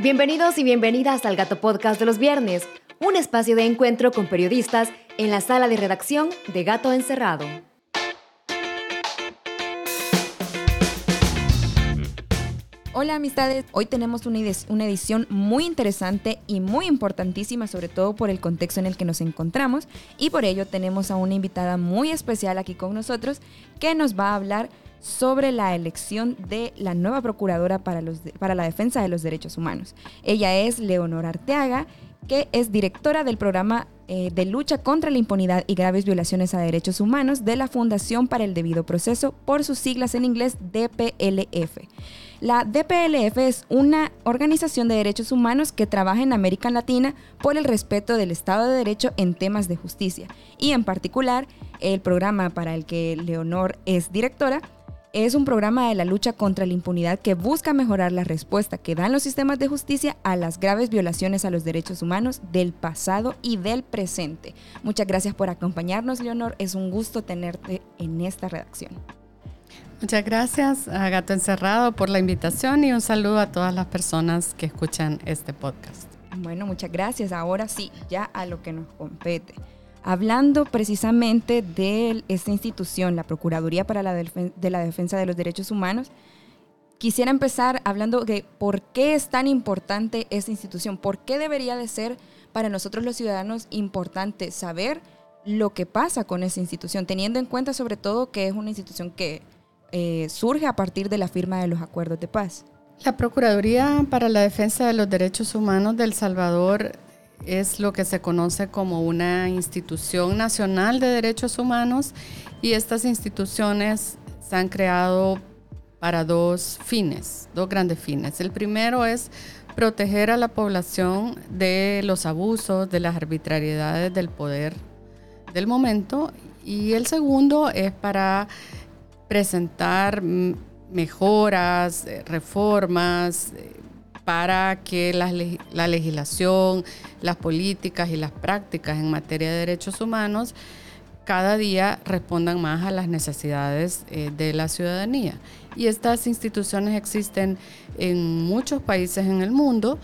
Bienvenidos y bienvenidas al Gato Podcast de los viernes, un espacio de encuentro con periodistas en la sala de redacción de Gato Encerrado. Hola amistades, hoy tenemos una, edición muy interesante y muy importantísima, sobre todo por el contexto en el que nos encontramos y por ello tenemos a una invitada muy especial aquí con nosotros que nos va a hablar sobre la elección de la nueva procuradora para, los para la defensa de los derechos humanos. Ella es Leonor Arteaga, que es directora del programa eh, de lucha contra la impunidad y graves violaciones a derechos humanos de la Fundación para el Debido Proceso, por sus siglas en inglés DPLF. La DPLF es una organización de derechos humanos que trabaja en América Latina por el respeto del Estado de Derecho en temas de justicia y en particular el programa para el que Leonor es directora es un programa de la lucha contra la impunidad que busca mejorar la respuesta que dan los sistemas de justicia a las graves violaciones a los derechos humanos del pasado y del presente. Muchas gracias por acompañarnos, Leonor. Es un gusto tenerte en esta redacción. Muchas gracias a Gato Encerrado por la invitación y un saludo a todas las personas que escuchan este podcast. Bueno, muchas gracias. Ahora sí, ya a lo que nos compete. Hablando precisamente de esta institución, la Procuraduría para la de la Defensa de los Derechos Humanos, quisiera empezar hablando de por qué es tan importante esta institución, por qué debería de ser para nosotros los ciudadanos importante saber lo que pasa con esa institución, teniendo en cuenta sobre todo que es una institución que eh, surge a partir de la firma de los acuerdos de paz. La Procuraduría para la Defensa de los Derechos Humanos de El Salvador es lo que se conoce como una institución nacional de derechos humanos y estas instituciones se han creado para dos fines, dos grandes fines. El primero es proteger a la población de los abusos, de las arbitrariedades del poder del momento y el segundo es para presentar mejoras, eh, reformas, eh, para que la, legislación, las políticas y las prácticas en materia de derechos humanos cada día respondan más a las necesidades eh, de la ciudadanía. Y estas instituciones existen en muchos países en el mundo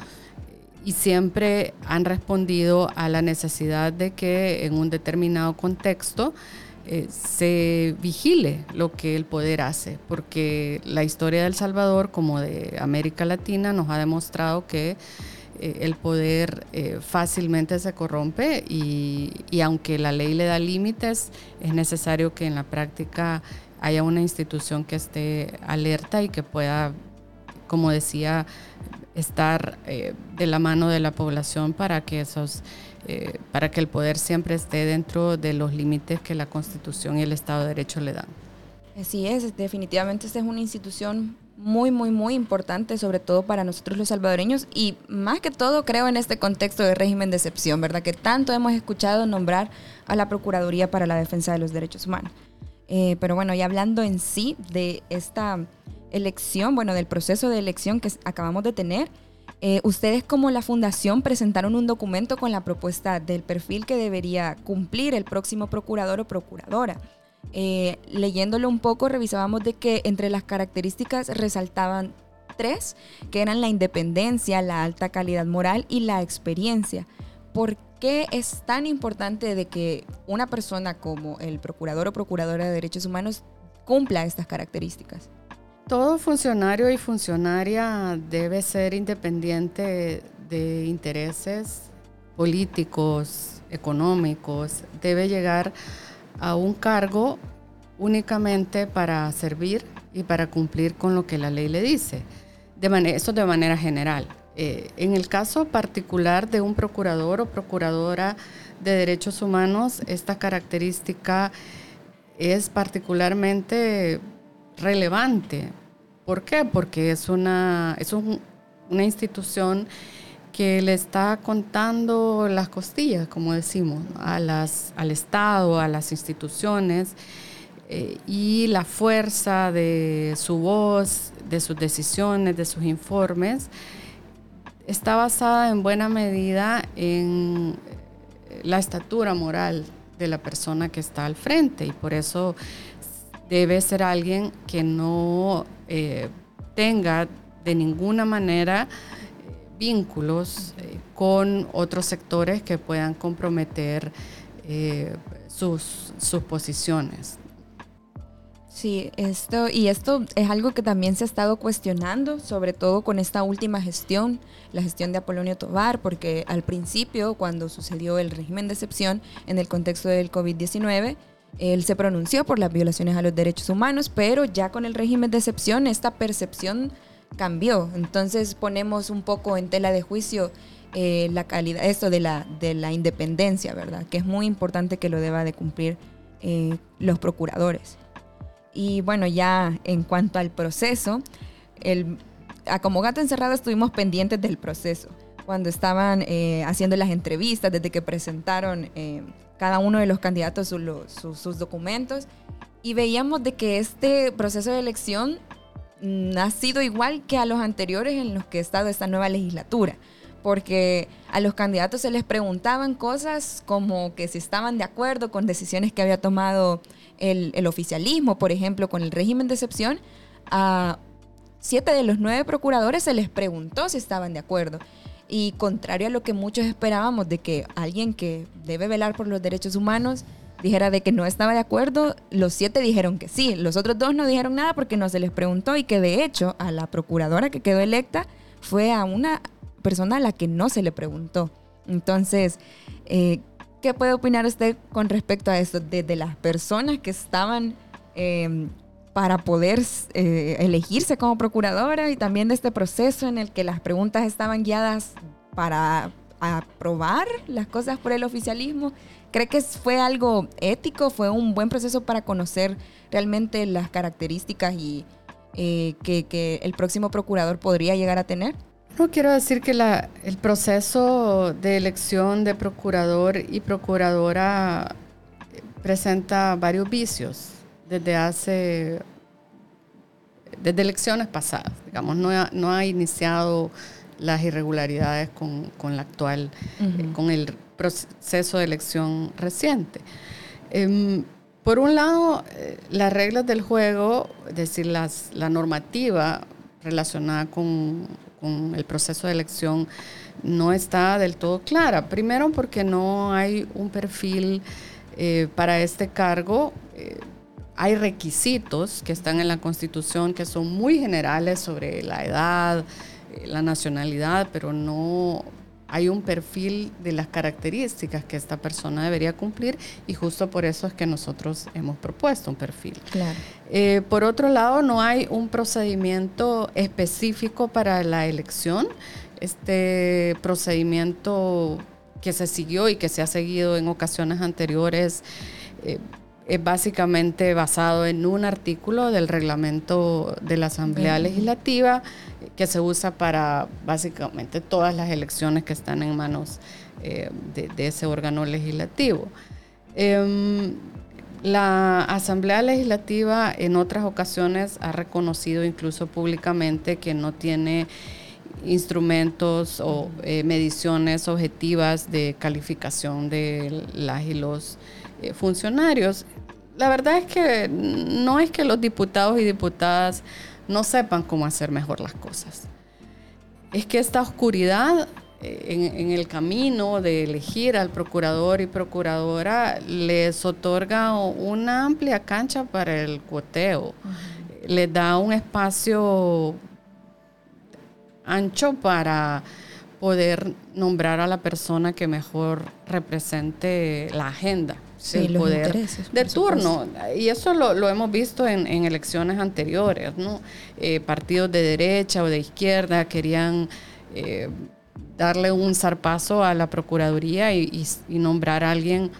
y siempre han respondido a la necesidad de que en un determinado contexto eh, se vigile lo que el poder hace, porque la historia de El Salvador, como de América Latina, nos ha demostrado que eh, el poder eh, fácilmente se corrompe y, y, aunque la ley le da límites, es necesario que en la práctica haya una institución que esté alerta y que pueda, como decía, estar de la mano de la población para que esos eh, para que el poder siempre esté dentro de los límites que la Constitución y el Estado de Derecho le dan. Así es, definitivamente esta es una institución muy, muy, muy importante, sobre todo para nosotros los salvadoreños y más que todo creo en este contexto de régimen de excepción, ¿verdad? Que tanto hemos escuchado nombrar a la Procuraduría para la Defensa de los Derechos Humanos. Eh, pero bueno, y hablando en sí de esta elección, bueno, del proceso de elección que acabamos de tener, eh, ustedes como la fundación presentaron un documento con la propuesta del perfil que debería cumplir el próximo procurador o procuradora. Eh, leyéndolo un poco, revisábamos de que entre las características resaltaban tres, que eran la independencia, la alta calidad moral y la experiencia. ¿Por qué es tan importante de que una persona como el procurador o procuradora de derechos humanos cumpla estas características? Todo funcionario y funcionaria debe ser independiente de intereses políticos, económicos, debe llegar a un cargo únicamente para servir y para cumplir con lo que la ley le dice. De eso de manera general. Eh, en el caso particular de un procurador o procuradora de derechos humanos, esta característica es particularmente relevante. ¿Por qué? Porque es una, es una institución que le está contando las costillas, como decimos, a las, al Estado, a las instituciones, eh, y la fuerza de su voz, de sus decisiones, de sus informes, está basada en buena medida en la estatura moral de la persona que está al frente y por eso debe ser alguien que no eh, tenga de ninguna manera vínculos con otros sectores que puedan comprometer sus, sus posiciones. Sí, esto y esto es algo que también se ha estado cuestionando, sobre todo con esta última gestión, la gestión de Apolonio Tobar, porque al principio, cuando sucedió el régimen de excepción en el contexto del COVID-19, él se pronunció por las violaciones a los derechos humanos, pero ya con el régimen de excepción esta percepción cambió. Entonces ponemos un poco en tela de juicio eh, la calidad, esto de la, de la independencia, ¿verdad? Que es muy importante que lo deba de cumplir eh, los procuradores. Y bueno, ya en cuanto al proceso, el, a como gato encerrado estuvimos pendientes del proceso. Cuando estaban eh, haciendo las entrevistas, desde que presentaron eh, cada uno de los candidatos sus documentos, y veíamos de que este proceso de elección mm, ha sido igual que a los anteriores en los que ha estado esta nueva legislatura porque a los candidatos se les preguntaban cosas como que si estaban de acuerdo con decisiones que había tomado el, oficialismo, por ejemplo, con el régimen de excepción, a siete de los nueve procuradores se les preguntó si estaban de acuerdo. Y contrario a lo que muchos esperábamos de que alguien que debe velar por los derechos humanos dijera de que no estaba de acuerdo, los siete dijeron que sí. Los otros dos no dijeron nada porque no se les preguntó y que de hecho a la procuradora que quedó electa fue a una persona a la que no se le preguntó. Entonces, eh, ¿Qué puede opinar usted con respecto a esto? Desde las personas que estaban em, para poder eh, elegirse como procuradora y también de este proceso en el que las preguntas estaban guiadas para aprobar las cosas por el oficialismo. ¿Cree que fue algo ético? ¿Fue un buen proceso para conocer realmente las características y eh, que el próximo procurador podría llegar a tener? No quiero decir que el proceso de elección de procurador y procuradora presenta varios vicios desde hace, desde elecciones pasadas, digamos, no ha, no ha iniciado las irregularidades con, la actual, eh, con el proceso de elección reciente. Em, por un lado, eh, las reglas del juego, es decir, las, la normativa relacionada con el proceso de elección no está del todo clara. Primero porque no hay un perfil eh, para este cargo. Eh, hay requisitos que están en la Constitución que son muy generales sobre la edad, eh, la nacionalidad, pero no hay un perfil de las características que esta persona debería cumplir y justo por eso es que nosotros hemos propuesto un perfil. Eh, por otro lado, no hay un procedimiento específico para la elección. Este procedimiento que se siguió y que se ha seguido en ocasiones anteriores eh, es básicamente basado en un artículo del reglamento de la Asamblea Legislativa que se usa para básicamente todas las elecciones que están en manos eh, de, ese órgano legislativo. Em, la Asamblea Legislativa en otras ocasiones ha reconocido incluso públicamente que no tiene instrumentos o eh, mediciones objetivas de calificación de las y los eh, funcionarios. La verdad es que no es que los diputados y diputadas no sepan cómo hacer mejor las cosas. Es que esta oscuridad eh, en, el camino de elegir al procurador y procuradora les otorga una amplia cancha para el cuoteo, les da un espacio ancho para poder nombrar a la persona que mejor represente la agenda el poder de turno. Y eso lo, hemos visto en, elecciones anteriores, ¿no? Eh, partidos de derecha o de izquierda querían eh, darle un zarpazo a la Procuraduría y, nombrar a alguien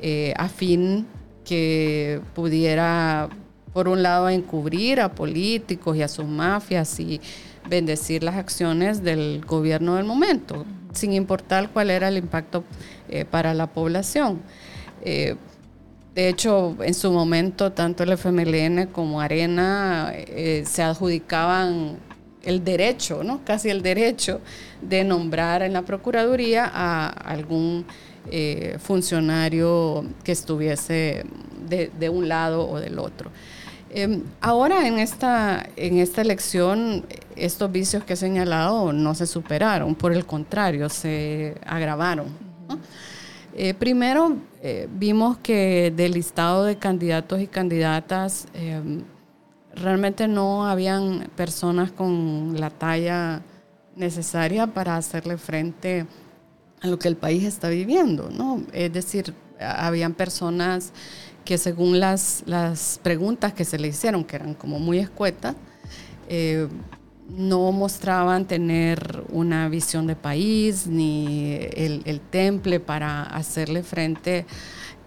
eh, afín que pudiera, por un lado, encubrir a políticos y a sus mafias y bendecir las acciones del gobierno del momento, sin importar cuál era el impacto para la población. Eh, de hecho, en su momento, tanto el FMLN como Arena eh, se adjudicaban el derecho, ¿no? casi el derecho de nombrar en la Procuraduría a algún eh, funcionario que estuviese de, un lado o del otro. Em, ahora en esta, en esta elección, estos vicios que he señalado no se superaron, por el contrario, se agravaron. Primero, eh, vimos que del listado de candidatos y candidatas, em, realmente no habían personas con la talla necesaria para hacerle frente a lo que el país está viviendo, ¿no? Es decir, habían personas que según las, las preguntas que se le hicieron, que eran como muy escuetas, eh, no mostraban tener una visión de país ni el, temple para hacerle frente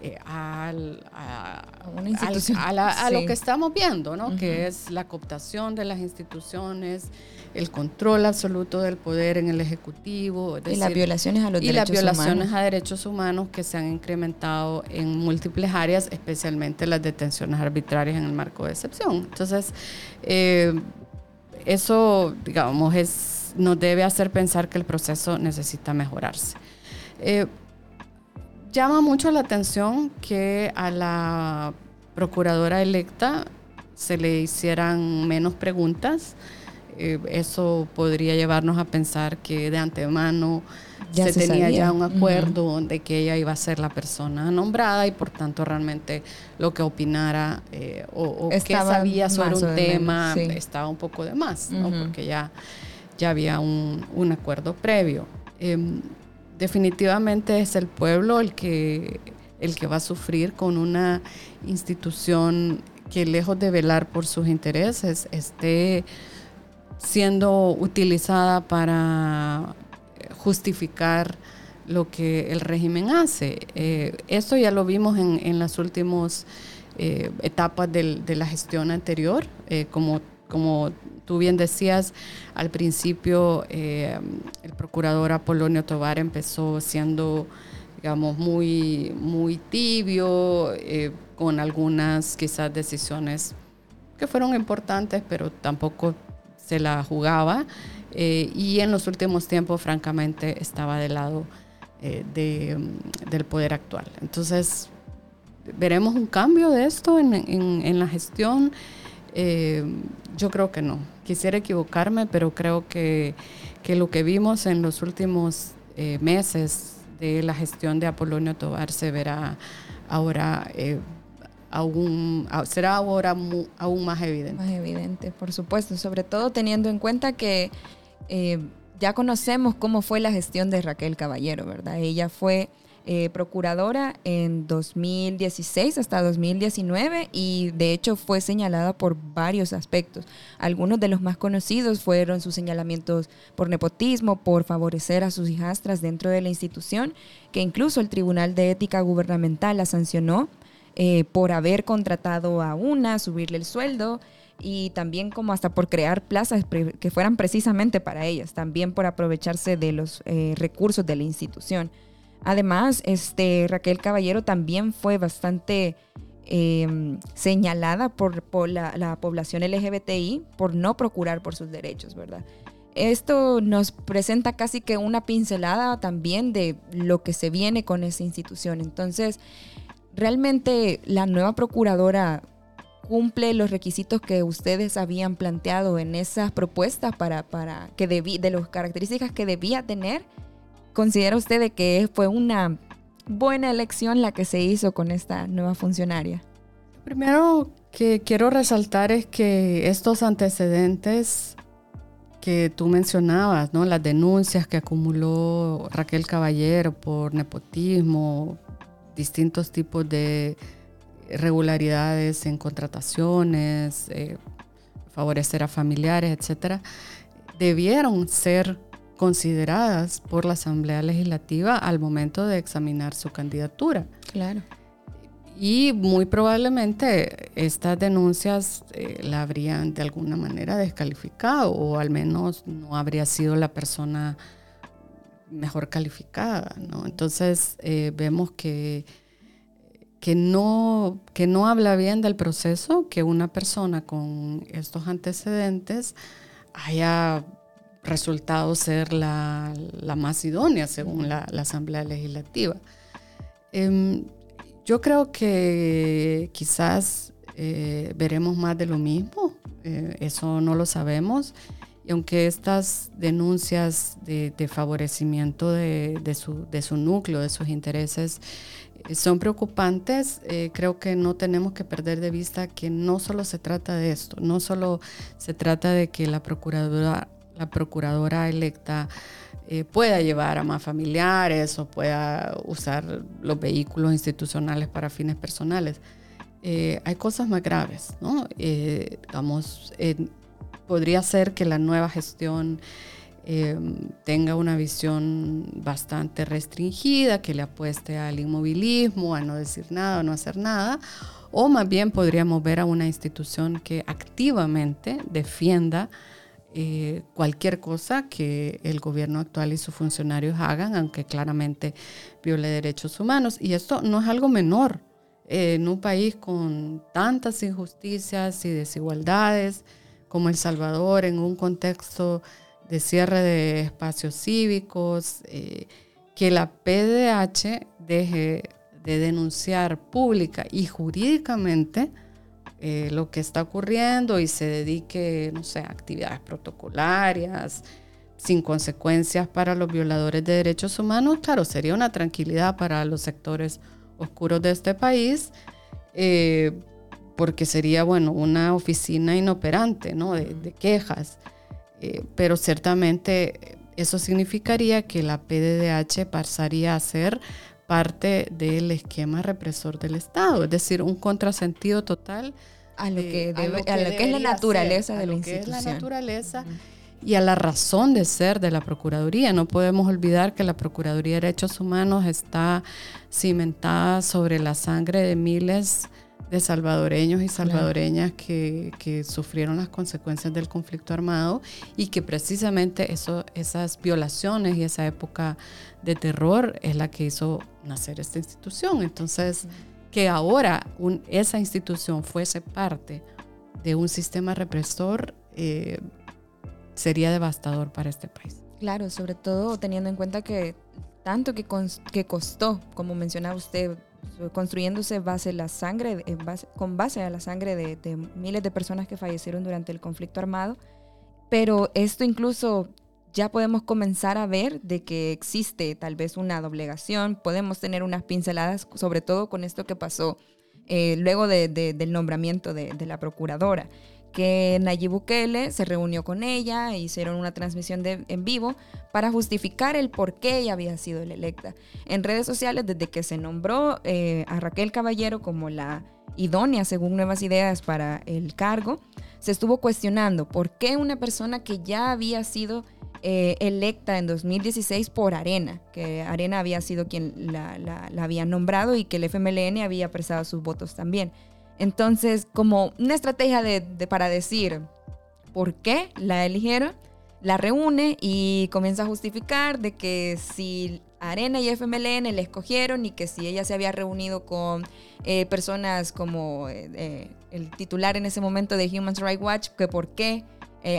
eh, al, a, a, lo que estamos viendo, ¿no? que es la cooptación de las instituciones, el control absoluto del poder en el Ejecutivo. y las violaciones a los y las violaciones a derechos humanos que se han incrementado en múltiples áreas, especialmente las detenciones arbitrarias en el marco de excepción. Entonces, eh, eso, digamos, es, nos debe hacer pensar que el proceso necesita mejorarse. Eh, llama mucho la atención que a la procuradora electa se le hicieran menos preguntas. Eh, eso podría llevarnos a pensar que de antemano se, tenía ya un acuerdo de que ella iba a ser la persona nombrada y por tanto realmente lo que opinara eh, o, que sabía sobre un tema estaba un poco de más, porque ya, ya había un, un acuerdo previo. Em, definitivamente es el pueblo el que, el que va a sufrir con una institución que lejos de velar por sus intereses esté siendo utilizada para justificar lo que el régimen hace. Eh, esto ya lo vimos en, las últimas eh, etapas de la gestión anterior, eh, como, como tú bien decías, al principio eh, el procurador Apolonio Tobar empezó siendo, digamos, muy, muy tibio, eh, con algunas quizás decisiones que fueron importantes, pero tampoco se la jugaba. Eh, y en los últimos tiempos, francamente, estaba del lado del poder actual. Entonces, veremos un cambio de esto en, en la gestión. Eh, yo creo que no. Quisiera equivocarme, pero creo que, que lo que vimos en los últimos eh, meses de la gestión de Apolonio Tobar se verá ahora eh, aún, será ahora aún más evidente. Más evidente, por supuesto, sobre todo teniendo en cuenta que ya conocemos cómo fue la gestión de Raquel Caballero, ¿verdad? Ella fue eh, procuradora en 2016 hasta 2019 y de hecho fue señalada por varios aspectos. Algunos de los más conocidos fueron sus señalamientos por nepotismo, por favorecer a sus hijastras dentro de la institución, que incluso el Tribunal de Ética Gubernamental la sancionó eh, por haber contratado a una, subirle el sueldo y también como hasta por crear plazas que fueran precisamente para ellas, también por aprovecharse de los eh, recursos de la institución. Además, este, Raquel Caballero también fue bastante em, señalada por, la, población LGBTI por no procurar por sus derechos, ¿verdad? Esto nos presenta casi que una pincelada también de lo que se viene con esa institución. Entonces, realmente la nueva procuradora cumple los requisitos que ustedes habían planteado en esas propuestas para, para que de las características que debía tener ¿Considera usted que fue una buena elección la que se hizo con esta nueva funcionaria? Primero que quiero resaltar es que estos antecedentes que tú mencionabas, ¿no? las denuncias que acumuló Raquel Caballero por nepotismo, distintos tipos de irregularidades en contrataciones, eh, favorecer a familiares, etcétera, debieron ser consideradas por la Asamblea Legislativa al momento de examinar su candidatura. Claro. Y muy probablemente estas denuncias eh, la habrían de alguna manera descalificado o al menos no habría sido la persona mejor calificada. Entonces eh, vemos que, que, no, que no habla bien del proceso que una persona con estos antecedentes haya resultado ser la, más idónea según la, Asamblea Legislativa. Em, yo creo que quizás eh, veremos más de lo mismo. Eh, eso no lo sabemos. Y aunque estas denuncias de, favorecimiento de, su, de, su, núcleo, de sus intereses, eh, son preocupantes, creo que no tenemos que perder de vista que no solo se trata de esto, no solo se trata de que la procuradora, la procuradora electa pueda llevar a más familiares o pueda usar los vehículos institucionales para fines personales, eh, hay cosas más graves, ¿no? Eh, podría ser que la nueva gestión em, tenga una visión bastante restringida, que le apueste al inmovilismo, a no decir nada, a no hacer nada, o más bien podríamos ver a una institución que activamente defienda eh, cualquier cosa que el gobierno actual y sus funcionarios hagan, aunque claramente viole derechos humanos. Y esto no es algo menor en un país con tantas injusticias y desigualdades como El Salvador, en un contexto de cierre de espacios cívicos, eh, que la PDH deje de denunciar pública y jurídicamente eh, lo que está ocurriendo y se dedique, no sé, a actividades protocolarias, sin consecuencias para los violadores de derechos humanos, claro, sería una tranquilidad para los sectores oscuros de este país, eh, porque sería, bueno, una oficina inoperante, ¿no? De, quejas. Eh, pero ciertamente eso significaría que la PDDH pasaría a ser parte del esquema represor del Estado, es decir, un contrasentido total a lo que, es la naturaleza de la institución. es la naturaleza y a la razón de ser de la Procuraduría. No podemos olvidar que la Procuraduría de Derechos Humanos está cimentada sobre la sangre de miles de salvadoreños y salvadoreñas que, sufrieron las consecuencias del conflicto armado y que precisamente eso, esas violaciones y esa época de terror es la que hizo nacer esta institución. Entonces, que ahora esa institución fuese parte de un sistema represor, eh, sería devastador para este país. Claro, sobre todo teniendo en cuenta que tanto que, que costó, como mencionaba usted, construyéndose base la sangre, con base a la sangre de, miles de personas que fallecieron durante el conflicto armado, pero esto incluso ya podemos comenzar a ver de que existe tal vez una doblegación, podemos tener unas pinceladas, sobre todo con esto que pasó eh, luego del nombramiento de, la procuradora que Nayib Bukele se reunió con ella e hicieron una transmisión de, en vivo para justificar el por qué ella había sido electa. En redes sociales, desde que se nombró eh, a Raquel Caballero como la idónea, según nuevas ideas, para el cargo, se estuvo cuestionando por qué una persona que ya había sido eh, electa en 2016 por Arena, que Arena había sido quien la, la había nombrado y que el FMLN había prestado sus votos también. Entonces, como una estrategia de, para decir por qué la eligieron, la reúne y comienza a justificar de que si Arena y FMLN le escogieron y que si ella se había reunido con eh, personas como eh, eh, el titular en ese momento de Human Rights Watch, que por qué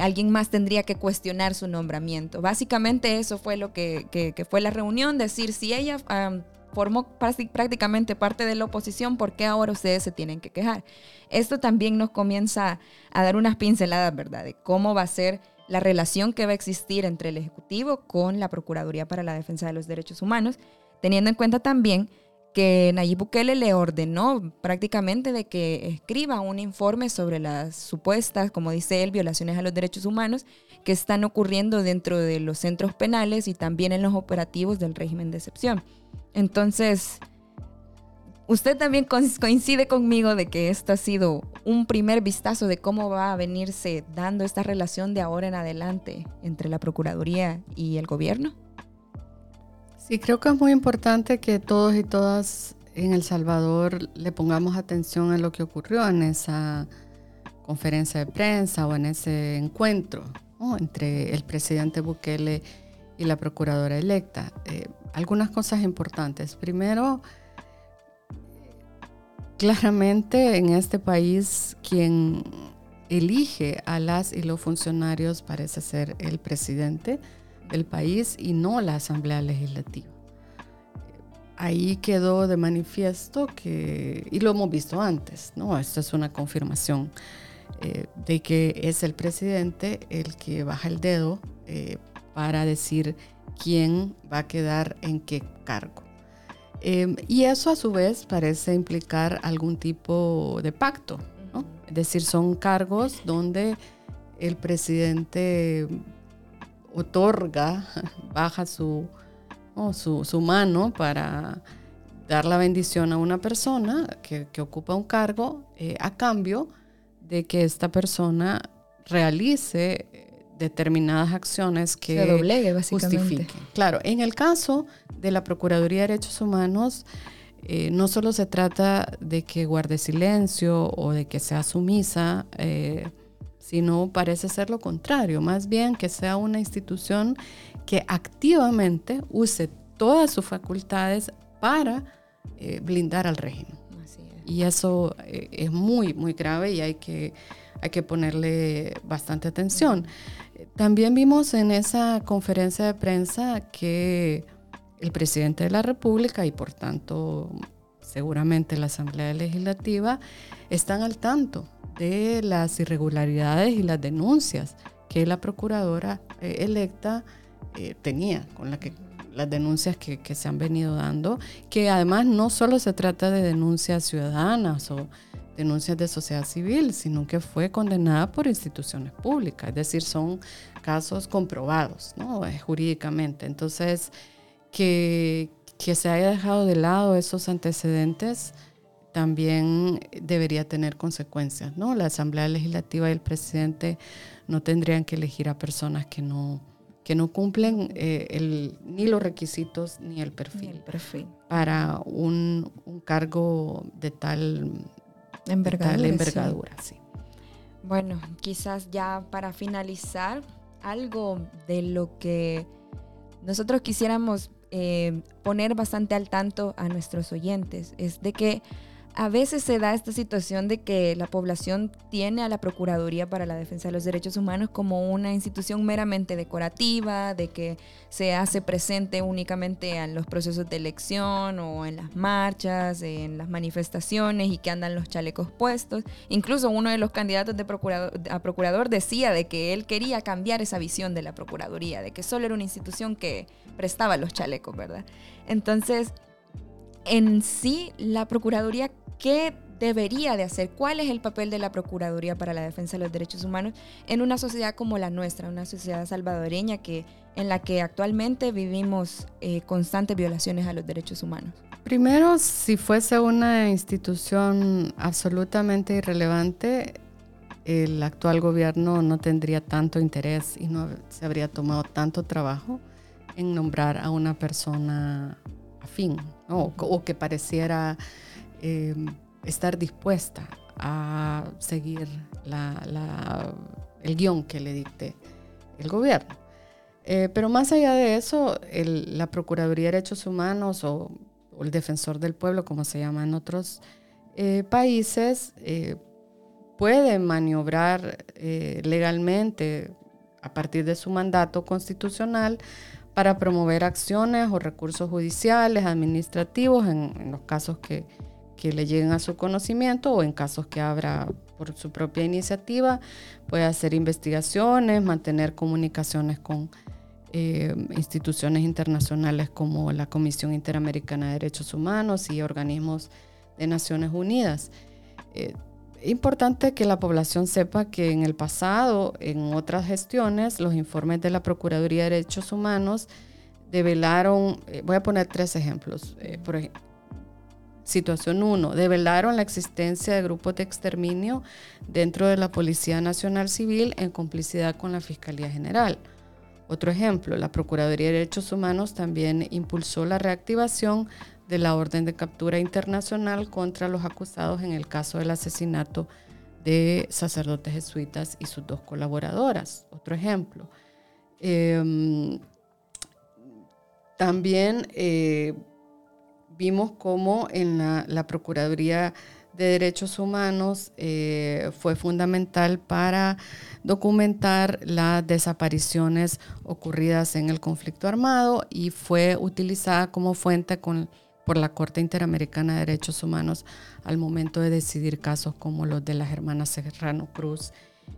alguien más tendría que cuestionar su nombramiento. Básicamente eso fue lo que, que fue la reunión, decir si ella formó prácticamente parte de la oposición, ¿por qué ahora ustedes se tienen que quejar? Esto también nos comienza a dar unas pinceladas, ¿verdad?, de cómo va a ser la relación que va a existir entre el Ejecutivo con la Procuraduría para la Defensa de los Derechos Humanos, teniendo en cuenta también que Nayib Bukele le ordenó prácticamente de que escriba un informe sobre las supuestas, como dice él, violaciones a los derechos humanos que están ocurriendo dentro de los centros penales y también en los operativos del régimen de excepción. Entonces, usted también coincide conmigo de que esto ha sido un primer vistazo de cómo va a venirse dando esta relación de ahora en adelante entre la Procuraduría y el gobierno. Sí, creo que es muy importante que todos y todas en El Salvador le pongamos atención a lo que ocurrió en esa conferencia de prensa o en ese encuentro entre el presidente Bukele y la procuradora electa. Eh, algunas cosas importantes. Primero, claramente en este país quien elige a las y los funcionarios parece ser el presidente del país y no la Asamblea Legislativa. ahí quedó de manifiesto que, y lo hemos visto antes, ¿no? Esto es una confirmación eh, de que es el presidente el que baja el dedo eh, para decir quién va a quedar en qué cargo. Em, y eso a su vez parece implicar algún tipo de pacto, ¿no? Es decir, son cargos donde el presidente otorga, baja su, su, mano para dar la bendición a una persona que, ocupa un cargo eh, a cambio de que esta persona realice determinadas acciones que Se doblegue, básicamente. justifiquen. Claro, en el caso de la Procuraduría de Derechos Humanos, eh, no solo se trata de que guarde silencio o de que sea sumisa, sino parece ser lo contrario, más bien que sea una institución que activamente use todas sus facultades para eh, blindar al régimen. Y eso eh, es muy, muy grave y hay que, hay que ponerle bastante atención. También vimos en esa conferencia de prensa que el presidente de la República y por tanto seguramente la Asamblea Legislativa están al tanto de las irregularidades y las denuncias que la procuradora eh, electa eh, tenía, con la que, las denuncias que, se han venido dando, que además no solo se trata de denuncias ciudadanas o denuncias de sociedad civil, sino que fue condenada por instituciones públicas, es decir, son casos comprobados ¿no? Eh, jurídicamente. Entonces, que, que se haya dejado de lado esos antecedentes también debería tener consecuencias, ¿no? La Asamblea Legislativa y el presidente no tendrían que elegir a personas que no que no cumplen eh, el, ni los requisitos ni el perfil, para un, cargo de tal envergadura. sí. Bueno, quizás ya para finalizar, algo de lo que nosotros quisiéramos eh, poner bastante al tanto a nuestros oyentes es de que a veces se da esta situación de que la población tiene a la Procuraduría para la Defensa de los Derechos Humanos como una institución meramente decorativa, de que se hace presente únicamente en los procesos de elección o en las marchas, en las manifestaciones y que andan los chalecos puestos. Incluso uno de los candidatos de procurador, a procurador decía de que él quería cambiar esa visión de la Procuraduría, de que solo era una institución que prestaba los chalecos, ¿verdad? Entonces, en sí, la Procuraduría ¿Qué debería de hacer? ¿Cuál es el papel de la Procuraduría para la Defensa de los Derechos Humanos en una sociedad como la nuestra, una sociedad salvadoreña que, en la que actualmente vivimos eh, constantes violaciones a los derechos humanos? Primero, si fuese una institución absolutamente irrelevante, el actual gobierno no tendría tanto interés y no se habría tomado tanto trabajo en nombrar a una persona afín o que pareciera Em, estar dispuesta a seguir el guion que le dicte el gobierno. Eh, pero más allá de eso, la Procuraduría de Derechos Humanos o, el Defensor del Pueblo, como se llama en otros eh, países, eh, puede maniobrar legalmente a partir de su mandato constitucional para promover acciones o recursos judiciales, administrativos, en los casos que, le lleguen a su conocimiento o en casos que abra por su propia iniciativa, puede hacer investigaciones, mantener comunicaciones con eh, instituciones internacionales como la Comisión Interamericana de Derechos Humanos y organismos de Naciones Unidas. Eh, importante que la población sepa que en el pasado, en otras gestiones, los informes de la Procuraduría de Derechos Humanos develaron, eh, voy a poner tres ejemplos. por ejemplo, Situación 1. Develaron la existencia de grupos de exterminio dentro de la Policía Nacional Civil en complicidad con la Fiscalía General. Otro ejemplo, la Procuraduría de Derechos Humanos también impulsó la reactivación de la orden de captura internacional contra los acusados en el caso del asesinato de sacerdotes jesuitas y sus dos colaboradoras. Otro ejemplo. Em, también eh, vimos cómo en la, Procuraduría de Derechos Humanos eh, fue fundamental para documentar las desapariciones ocurridas en el conflicto armado y fue utilizada como fuente con, por la Corte Interamericana de Derechos Humanos al momento de decidir casos como los de las hermanas Serrano Cruz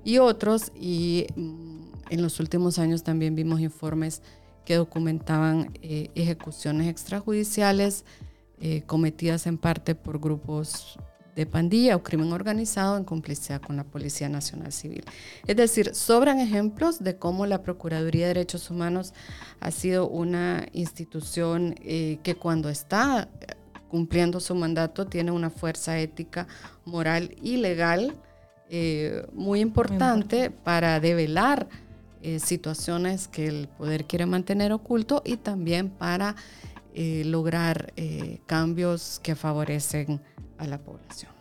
y otros. Y mm, en los últimos años también vimos informes que documentaban eh, ejecuciones extrajudiciales eh, cometidas en parte por grupos de pandilla o crimen organizado en complicidad con la Policía Nacional Civil. Es decir, sobran ejemplos de cómo la Procuraduría de Derechos Humanos ha sido una institución eh, que cuando está cumpliendo su mandato tiene una fuerza ética, moral y legal eh, muy, importante para develar eh, situaciones que el poder quiere mantener oculto y también para lograr cambios que favorecen a la población.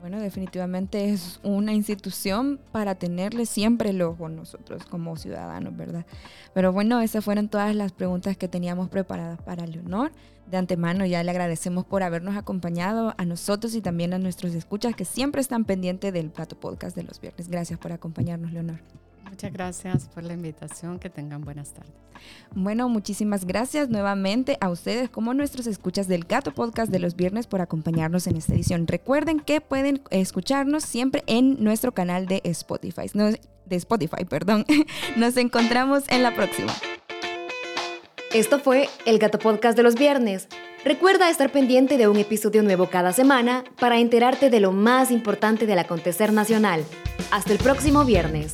Bueno, definitivamente es una institución para tenerle siempre el ojo nosotros como ciudadanos, ¿verdad? Pero bueno, esas fueron todas las preguntas que teníamos preparadas para Leonor. De antemano ya le agradecemos por habernos acompañado a nosotros y también a nuestros escuchas que siempre están pendientes del Plato Podcast de los viernes. Gracias por acompañarnos, Leonor. Muchas gracias por la invitación. Que tengan buenas tardes. Bueno, muchísimas gracias nuevamente a ustedes como nuestros escuchas del Gato Podcast de los viernes por acompañarnos en esta edición. Recuerden que pueden escucharnos siempre en nuestro canal de Spotify. de Spotify, perdón. Nos encontramos en la próxima. Esto fue el Gato Podcast de los viernes. Recuerda estar pendiente de un episodio nuevo cada semana para enterarte de lo más importante del acontecer nacional. Hasta el próximo viernes.